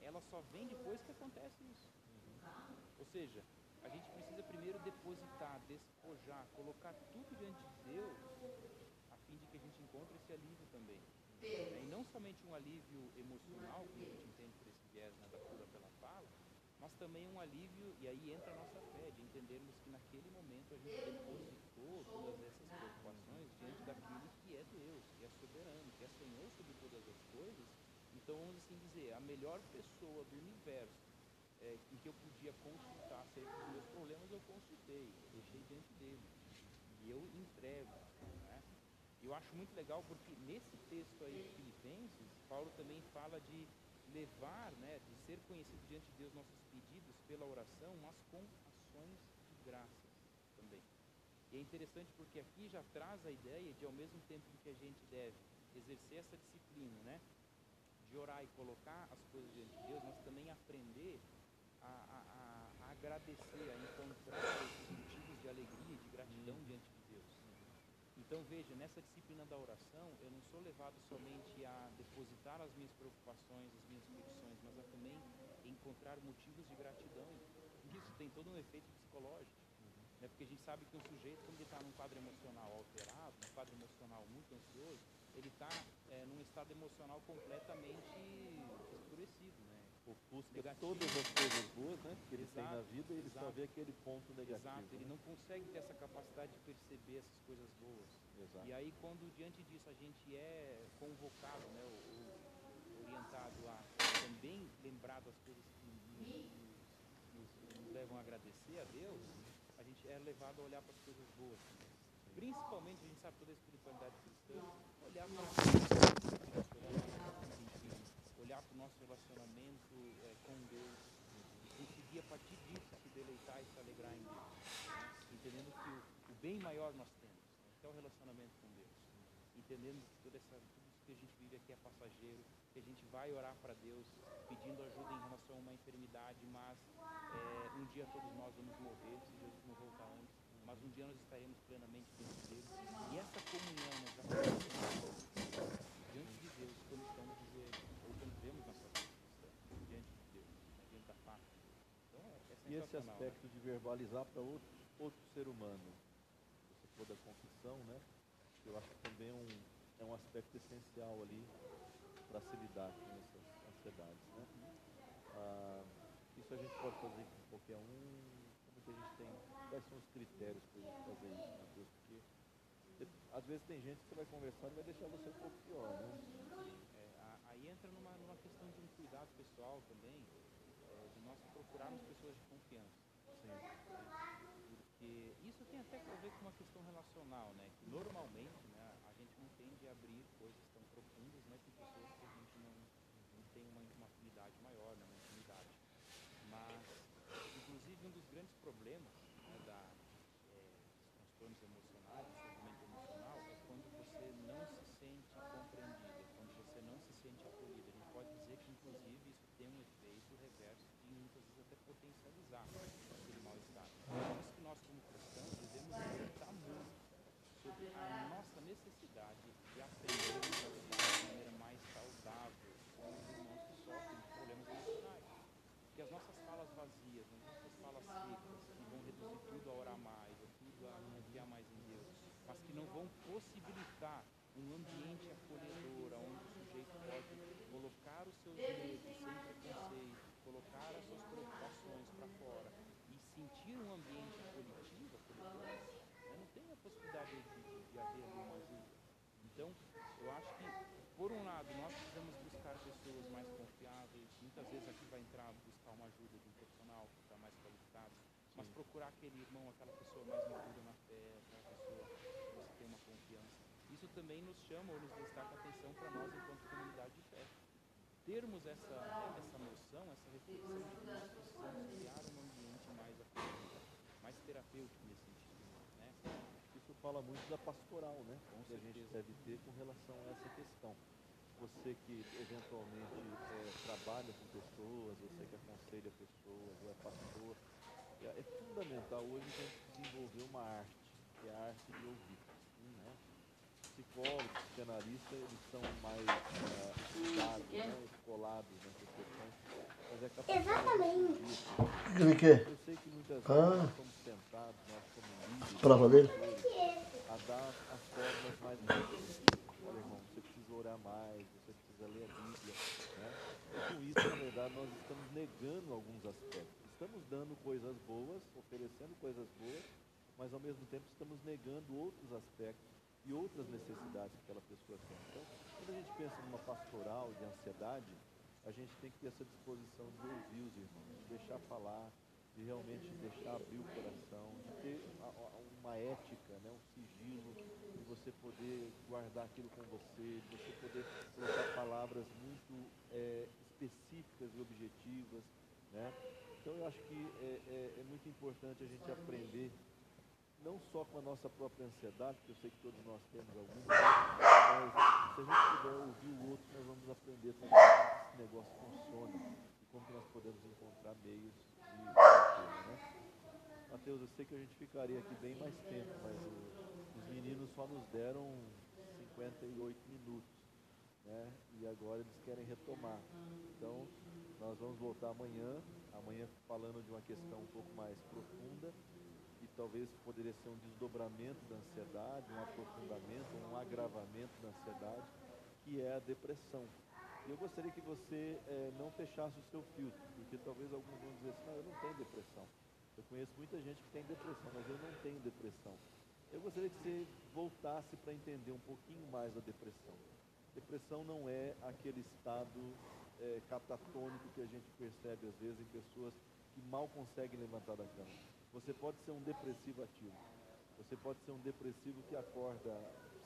ela só vem depois que acontece isso. Ou seja, a gente precisa primeiro depositar, despojar, colocar tudo diante de Deus, a fim de que a gente encontre esse alívio também. né? E não somente um alívio emocional, que a gente entende por esse viés né, da cura pela fala, mas também um alívio, e aí entra a nossa fé, de entendermos que naquele momento a gente depositou todas essas preocupações diante daquilo que é Deus, que é soberano, que é Senhor sobre todas as coisas. Então, vamos assim dizer, a melhor pessoa do universo é, em que eu podia consultar acerca dos meus problemas, eu consultei, eu deixei diante dele. E eu entrego. Né? Eu acho muito legal porque nesse texto aí de Filipenses, Paulo também fala de levar, né, de ser conhecido diante de Deus nossos pedidos pela oração, mas com ações de graças também. E é interessante porque aqui já traz a ideia de ao mesmo tempo em que a gente deve exercer essa disciplina, né, de orar e colocar as coisas diante de Deus, mas também aprender a, a, a- agradecer, a encontrar esses motivos de alegria, de gratidão diante de Deus. Então veja, nessa disciplina da oração, eu não sou levado somente a depositar as minhas preocupações, as minhas petições, mas a também encontrar motivos de gratidão. Isso tem todo um efeito psicológico. Né? Porque a gente sabe que um sujeito, quando ele está num quadro emocional alterado, num quadro emocional muito ansioso, ele está num estado emocional completamente escurecido. Né? Ofusca Negativo. todas as coisas boas né, que ele tem Exato, na vida e ele só exato. vê aquele ponto negativo. Exato, ele né? não consegue ter essa capacidade de perceber essas coisas boas. Exato. E aí, quando diante disso a gente é convocado, né, ou, ou orientado a também lembrar das coisas que nos, nos- nos levam a agradecer a Deus, a gente é levado a olhar para as coisas boas. Principalmente, a gente sabe toda a espiritualidade cristã, olhar para o nosso relacionamento eh, com Deus e conseguir a partir disso se deleitar e se alegrar em Deus. Entendendo que o, o bem maior nós temos, né, que é o relacionamento com Deus. Entendendo que toda essa, tudo isso que a gente vive aqui é passageiro, que a gente vai orar para Deus pedindo ajuda em relação a uma enfermidade, mas eh, um dia todos nós vamos morrer, se Jesus não voltar antes, mas um dia nós estaremos plenamente diante dele. E essa comunhão nós já conhecemos diante de Deus quando estamos de joelhos, ou quando vemos nossa vida cristã, diante de Deus, né, diante da face. Então, é- essa é a Esse né? aspecto de verbalizar para outro, outro ser humano, você for da confissão, né? Eu acho que também é um, é um aspecto essencial ali para se lidar com essas ansiedades, né? Ah, isso a gente pode fazer com qualquer um, como que a gente tem, quais são os critérios para a gente fazer isso, Matheus? Porque às vezes tem gente que você vai conversar e vai deixar você um pouco pior, né? É, aí entra numa, numa questão de um cuidado pessoal também, nós procurarmos pessoas de confiança. Porque isso tem até a ver com uma questão relacional, né? Que normalmente né, a gente não tende a abrir coisas tão profundas, né? Com pessoas que a gente não, não tem uma, uma afinidade maior, né, uma intimidade. Mas, inclusive, um dos grandes problemas né, da, é, dos transtornos emocionais, do sofrimento emocional, é quando você não se sente compreendida, quando você não se sente acolhida. A gente pode dizer que, inclusive, isso tem um efeito reverso de muitas vezes até potencializar aquele mal-estar. Por isso que nós, como cristãos, devemos meditar muito sobre a nossa necessidade de aprendermos a lidar de maneira mais saudável com os irmãos que sofrem de problemas emocionais. Porque as nossas falas vazias, as nossas falas secas, que vão reduzir tudo a orar mais, a tudo a confiar mais em Deus, mas que não vão possibilitar um ambiente acolhedor, onde o sujeito pode colocar os seus medos sem preconceito, colocar as suas preocupações para fora e sentir um ambiente acolhedor, né, não tem a possibilidade de, de, haver ali uma ajuda. Então, eu acho que, por um lado, nós precisamos buscar pessoas mais confiáveis, muitas vezes aqui vai entrar buscar uma ajuda de um profissional que está mais qualificado, mas procurar aquele irmão, aquela pessoa mais madura na fé, aquela pessoa que você tem uma confiança. Isso também nos chama ou nos destaca a atenção para nós enquanto comunidade de fé. Termos essa, essa noção, essa reflexão de que nós precisamos criar um ambiente mais acolhedor, mais terapêutico nesse sentido. Né? Isso fala muito da pastoral, né? Com que a gente deve ter com relação a essa questão. Você que eventualmente eh, trabalha com pessoas, você que aconselha pessoas, ou é pastor, é, é fundamental hoje a gente desenvolver uma arte, que é a arte de ouvir. Né? Psicólogos, psicanalistas, eles são mais ah, estudados, né? escolados nessas questões, mas é capaz Exatamente. O que ele quer? Eu sei que muitas vezes Ah. nós Prova dele? a dar as formas mais. Olha, irmão, você precisa orar mais, você precisa ler a Bíblia. Né? E com isso, na verdade, nós estamos negando alguns aspectos. Estamos dando coisas boas, oferecendo coisas boas, mas ao mesmo tempo estamos negando outros aspectos e outras necessidades que aquela pessoa tem. Então, quando a gente pensa numa pastoral de ansiedade, a gente tem que ter essa disposição de ouvir os irmãos, de deixar falar, de realmente deixar abrir o coração, de ter uma ética, né, um sigilo, de você poder guardar aquilo com você, de você poder colocar palavras muito eh, específicas e objetivas. Né? Então eu acho que é, é- é muito importante a gente aprender não só com a nossa própria ansiedade, porque eu sei que todos nós temos alguma, mas se a gente puder ouvir o outro, nós vamos aprender também como esse negócio funciona e como que nós podemos encontrar meios de né? Mateus, eu sei que a gente ficaria aqui bem mais tempo, mas o- os meninos só nos deram 58 minutos, né? E agora eles querem retomar. Então, nós vamos voltar amanhã, amanhã falando de uma questão um pouco mais profunda e talvez poderia ser um desdobramento da ansiedade, um aprofundamento, um agravamento da ansiedade, que é a depressão. E eu gostaria que você eh, não fechasse o seu filtro, porque talvez alguns vão dizer assim, não, eu não tenho depressão. Eu conheço muita gente que tem depressão, mas eu não tenho depressão. Eu gostaria que você voltasse para entender um pouquinho mais da depressão. Depressão não é aquele estado eh, catatônico que a gente percebe às vezes em pessoas que mal conseguem levantar da cama. Você pode ser um depressivo ativo. Você pode ser um depressivo que acorda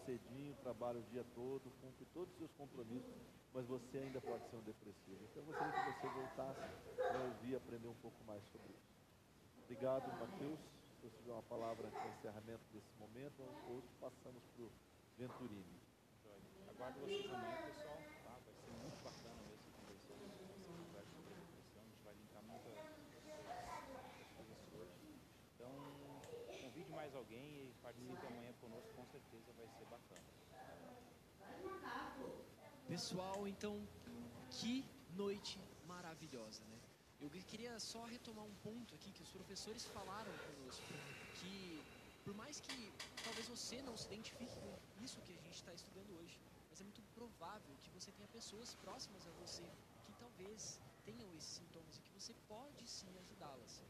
cedinho, trabalha o dia todo, cumpre todos os seus compromissos, mas você ainda pode ser um depressivo. Então eu gostaria que você voltasse para ouvir e aprender um pouco mais sobre isso. Obrigado, Matheus. Se você tiver uma palavra de encerramento desse momento, ou passamos para o Venturini. Aguardo vocês amanhã, pessoal. Tá? Vai ser muito bacana mesmo conversa sobre a depressão. A gente vai linkar muitas coisas hoje. Então, convide mais alguém e participe amanhã conosco, com certeza vai ser bacana. Pessoal, então, que noite maravilhosa, né? eu queria só retomar um ponto aqui que os professores falaram conosco, que por mais que talvez você não se identifique com isso que a gente está estudando hoje, mas é muito provável que você tenha pessoas próximas a você que talvez tenham esses sintomas e que você pode sim ajudá-las.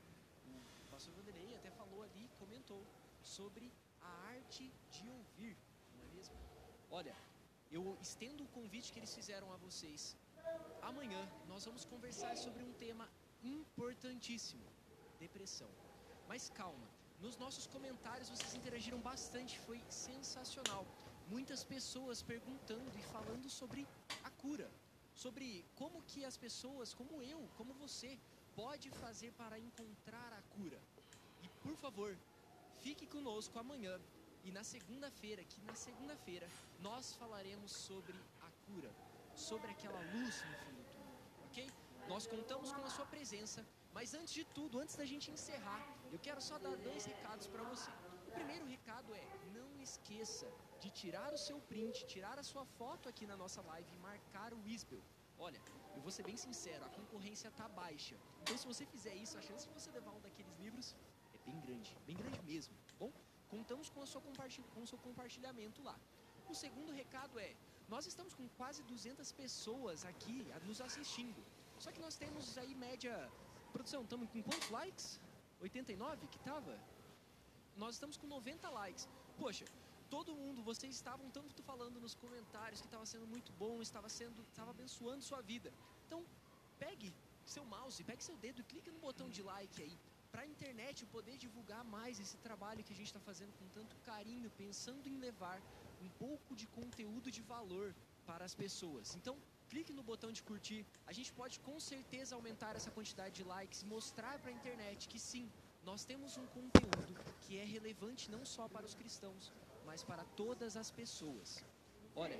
O pastor Vanderlei até falou ali, comentou sobre a arte de ouvir, não é mesmo? Olha, eu estendo o convite que eles fizeram a vocês. Amanhã nós vamos conversar sobre um tema importantíssimo: depressão. Mas calma, nos nossos comentários vocês interagiram bastante, foi sensacional. Muitas pessoas perguntando e falando sobre a cura, sobre como que as pessoas, como eu, como você, pode fazer para encontrar a cura. E por favor, fique conosco amanhã e na segunda-feira, que na segunda-feira nós falaremos sobre a cura, sobre aquela luz no fim do túnel, ok? Nós contamos com a sua presença, mas antes de tudo, antes da gente encerrar, eu quero só dar dois recados para você. O primeiro recado é: não esqueça de tirar o seu print, tirar a sua foto aqui na nossa live e marcar o Wisbel. Olha, eu vou ser bem sincero, a concorrência tá baixa. Então, se você fizer isso, a chance de você levar um daqueles livros é bem grande, bem grande mesmo? Contamos com, com o seu compartilhamento lá. O segundo recado é: nós estamos com quase 200 pessoas aqui nos assistindo. Só que nós temos aí média. Produção, estamos com quantos likes? 89 que tava? Nós estamos com 90 likes. Poxa, todo mundo, vocês estavam tanto falando nos comentários que estava sendo muito bom, estava sendo, estava abençoando sua vida. Então, pegue seu mouse, pegue seu dedo e clique no botão de like aí para a internet poder divulgar mais esse trabalho que a gente está fazendo com tanto carinho, pensando em levar um pouco de conteúdo de valor para as pessoas. Então, clique no botão de curtir. A gente pode com certeza aumentar essa quantidade de likes, mostrar para a internet que sim, nós temos um conteúdo que é relevante não só para os cristãos, mas para todas as pessoas. Olha,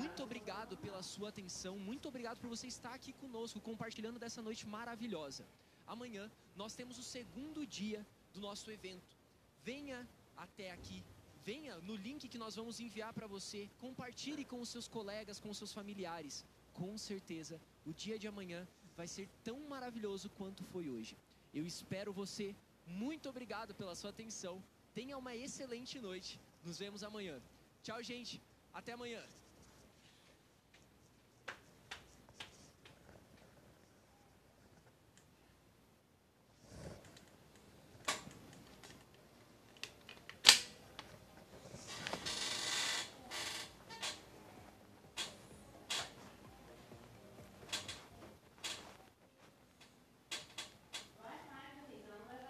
muito obrigado pela sua atenção, muito obrigado por você estar aqui conosco, compartilhando dessa noite maravilhosa. Amanhã nós temos o segundo dia do nosso evento. Venha até aqui, venha no link que nós vamos enviar para você, compartilhe com os seus colegas, com os seus familiares. Com certeza, o dia de amanhã vai ser tão maravilhoso quanto foi hoje. Eu espero você. Muito obrigado pela sua atenção. Tenha uma excelente noite. Nos vemos amanhã. Tchau, gente. Até amanhã.